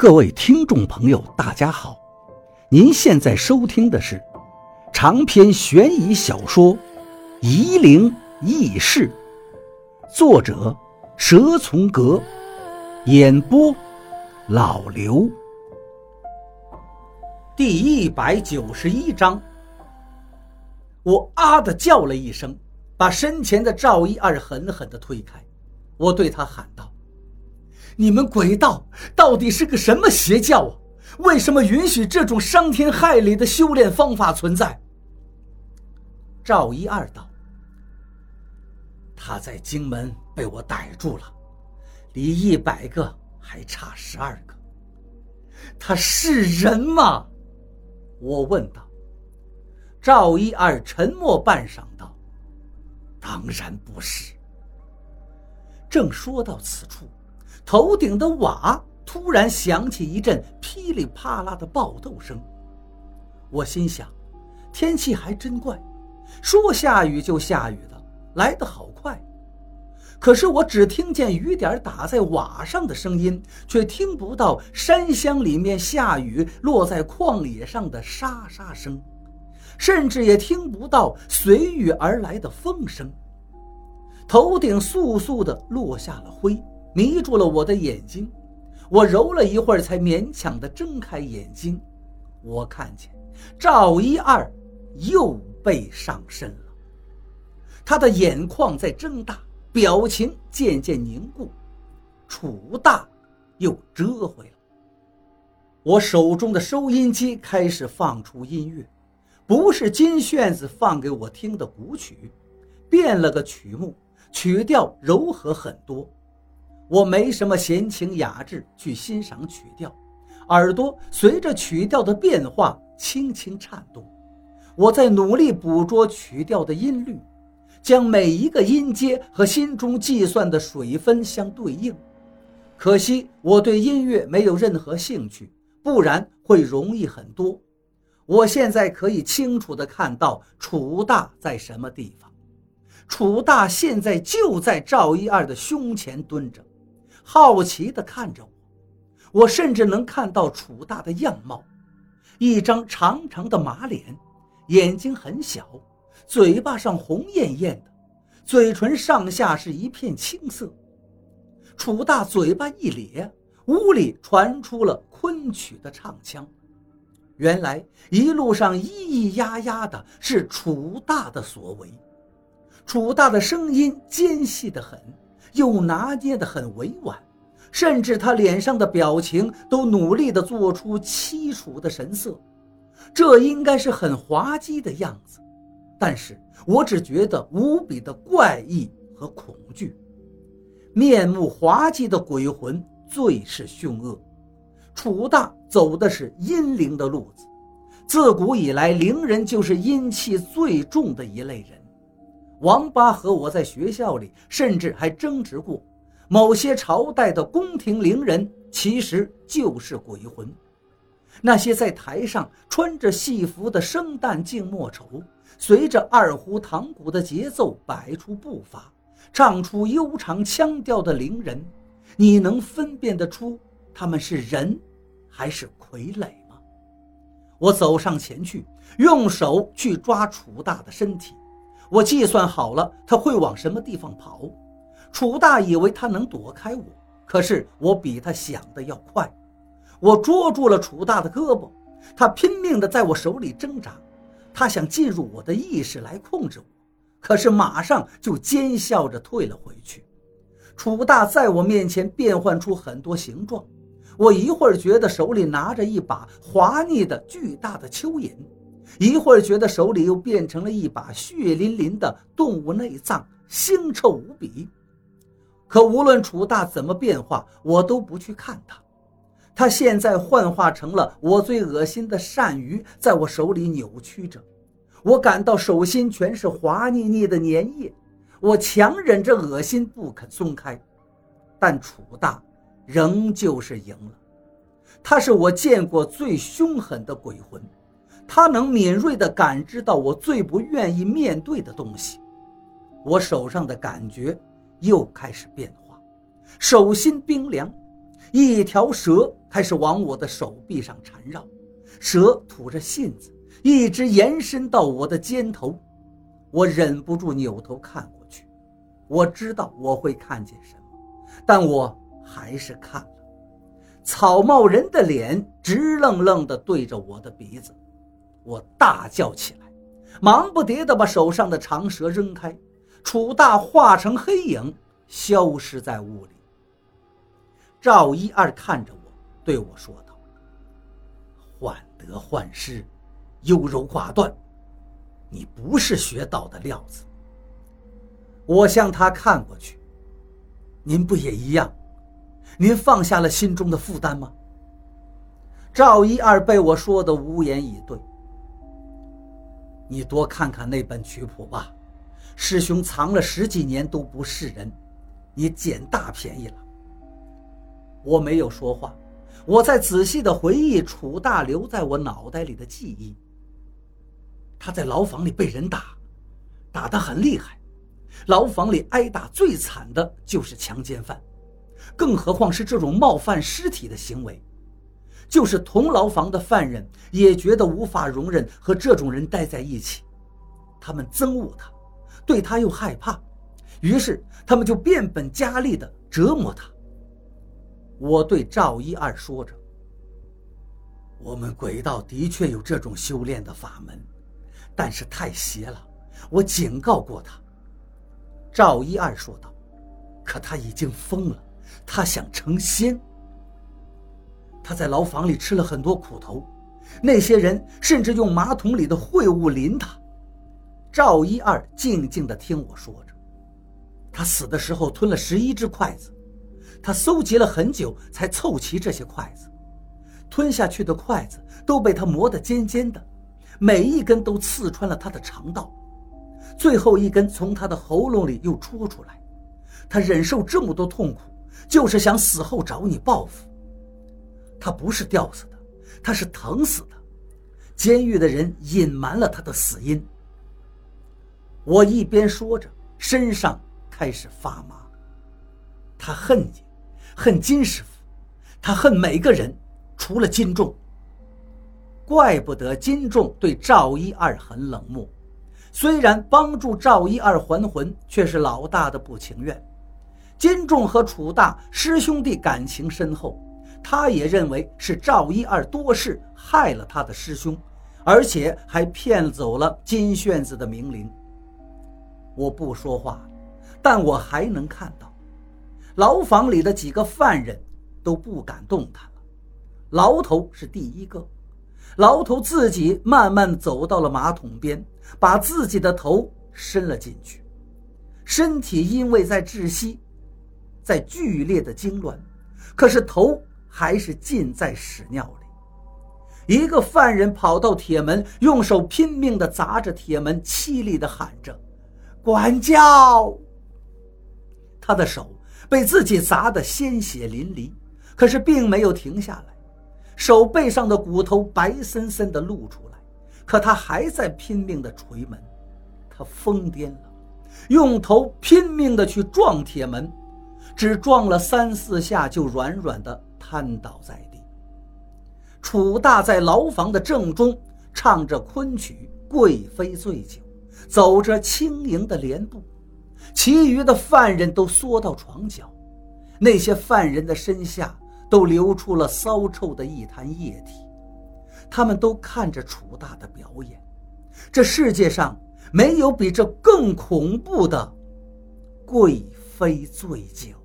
各位听众朋友，大家好！您现在收听的是长篇悬疑小说《夷陵轶事》，作者蛇从阁，演播老刘。第一百九十一章，我啊的叫了一声，把身前的赵一二狠狠的推开，我对他喊道。你们鬼道到底是个什么邪教啊？为什么允许这种伤天害理的修炼方法存在？赵一二道：“他在荆门被我逮住了，离一百个还差十二个。他是人吗？”我问道。赵一二沉默半晌道：“当然不是。”正说到此处。头顶的瓦突然响起一阵噼里啪啦的爆豆声，我心想，天气还真怪，说下雨就下雨的，来得好快。可是我只听见雨点打在瓦上的声音，却听不到山乡里面下雨落在旷野上的沙沙声，甚至也听不到随雨而来的风声。头顶簌簌地落下了灰。迷住了我的眼睛，我揉了一会儿，才勉强地睁开眼睛。我看见赵一二又被上身了，他的眼眶在睁大，表情渐渐凝固。楚大又折回了。我手中的收音机开始放出音乐，不是金炫子放给我听的古曲，变了个曲目，曲调柔和很多。我没什么闲情雅致去欣赏曲调，耳朵随着曲调的变化轻轻颤动。我在努力捕捉曲调的音律，将每一个音阶和心中计算的水分相对应。可惜我对音乐没有任何兴趣，不然会容易很多。我现在可以清楚地看到楚大在什么地方。楚大现在就在赵一二的胸前蹲着。好奇地看着我，我甚至能看到楚大的样貌：一张长长的马脸，眼睛很小，嘴巴上红艳艳的，嘴唇上下是一片青色。楚大嘴巴一咧，屋里传出了昆曲的唱腔。原来一路上咿咿呀呀的是楚大的所为。楚大的声音尖细得很。又拿捏得很委婉，甚至他脸上的表情都努力地做出凄楚的神色，这应该是很滑稽的样子，但是我只觉得无比的怪异和恐惧。面目滑稽的鬼魂最是凶恶。楚大走的是阴灵的路子，自古以来，灵人就是阴气最重的一类人。王八和我在学校里，甚至还争执过，某些朝代的宫廷伶人其实就是鬼魂。那些在台上穿着戏服的生旦净末丑，随着二胡、堂鼓的节奏摆出步伐，唱出悠长腔调的伶人，你能分辨得出他们是人，还是傀儡吗？我走上前去，用手去抓楚大的身体。我计算好了他会往什么地方跑，楚大以为他能躲开我，可是我比他想的要快。我捉住了楚大的胳膊，他拼命地在我手里挣扎，他想进入我的意识来控制我，可是马上就奸笑着退了回去。楚大在我面前变换出很多形状，我一会儿觉得手里拿着一把滑腻的巨大的蚯蚓。一会儿觉得手里又变成了一把血淋淋的动物内脏，腥臭无比。可无论楚大怎么变化，我都不去看他。他现在幻化成了我最恶心的鳝鱼，在我手里扭曲着。我感到手心全是滑腻腻的粘液，我强忍着恶心不肯松开。但楚大仍旧是赢了。他是我见过最凶狠的鬼魂。他能敏锐地感知到我最不愿意面对的东西，我手上的感觉又开始变化，手心冰凉，一条蛇开始往我的手臂上缠绕，蛇吐着信子，一直延伸到我的肩头。我忍不住扭头看过去，我知道我会看见什么，但我还是看了。草帽人的脸直愣愣地对着我的鼻子，我大叫起来，忙不迭地把手上的长蛇扔开，楚大化成黑影消失在屋里。赵一二看着我，对我说道：“患得患失，优柔寡断，你不是学道的料子。”我向他看过去，您不也一样？您放下了心中的负担吗？赵一二被我说的无言以对。你多看看那本曲谱吧，师兄藏了十几年都不是人，你捡大便宜了。我没有说话，我在仔细的回忆楚大留在我脑袋里的记忆。他在牢房里被人打，打得很厉害，牢房里挨打最惨的就是强奸犯，更何况是这种冒犯尸体的行为。就是同牢房的犯人也觉得无法容忍和这种人待在一起，他们憎恶他，对他又害怕，于是他们就变本加厉地折磨他。我对赵一二说着：“我们鬼道的确有这种修炼的法门，但是太邪了。我警告过他。”赵一二说道：“可他已经疯了，他想成仙。他在牢房里吃了很多苦头，那些人甚至用马桶里的秽物淋他。”赵一二静静地听我说着：“他死的时候吞了十一只筷子。”他搜集了很久，才凑齐这些筷子。吞下去的筷子都被他磨得尖尖的，每一根都刺穿了他的肠道。最后一根从他的喉咙里又戳出来。他忍受这么多痛苦，就是想死后找你报复。他不是吊死的，他是疼死的。监狱的人隐瞒了他的死因。我一边说着，身上开始发麻。他恨你。恨金师傅，他恨每个人，除了金仲。怪不得金仲对赵一二很冷漠，虽然帮助赵一二还魂，却是老大的不情愿。金仲和楚大师兄弟感情深厚，他也认为是赵一二多事害了他的师兄，而且还骗走了金炫子的名灵。我不说话，但我还能看到。牢房里的几个犯人都不敢动弹了。牢头是第一个，牢头自己慢慢走到了马桶边，把自己的头伸了进去，身体因为在窒息，在剧烈的痉挛，可是头还是浸在屎尿里。一个犯人跑到铁门，用手拼命地砸着铁门，凄厉地喊着：“管教！”他的手。被自己砸得鲜血淋漓，可是并没有停下来，手背上的骨头白森森的露出来，可他还在拼命的捶门，他疯癫了，用头拼命的去撞铁门，只撞了三四下就软软的瘫倒在地。楚大在牢房的正中唱着昆曲《贵妃醉酒》，走着轻盈的莲步。其余的犯人都缩到床角，那些犯人的身下都流出了骚臭的一滩液体。他们都看着楚大的表演。这世界上没有比这更恐怖的贵妃醉酒。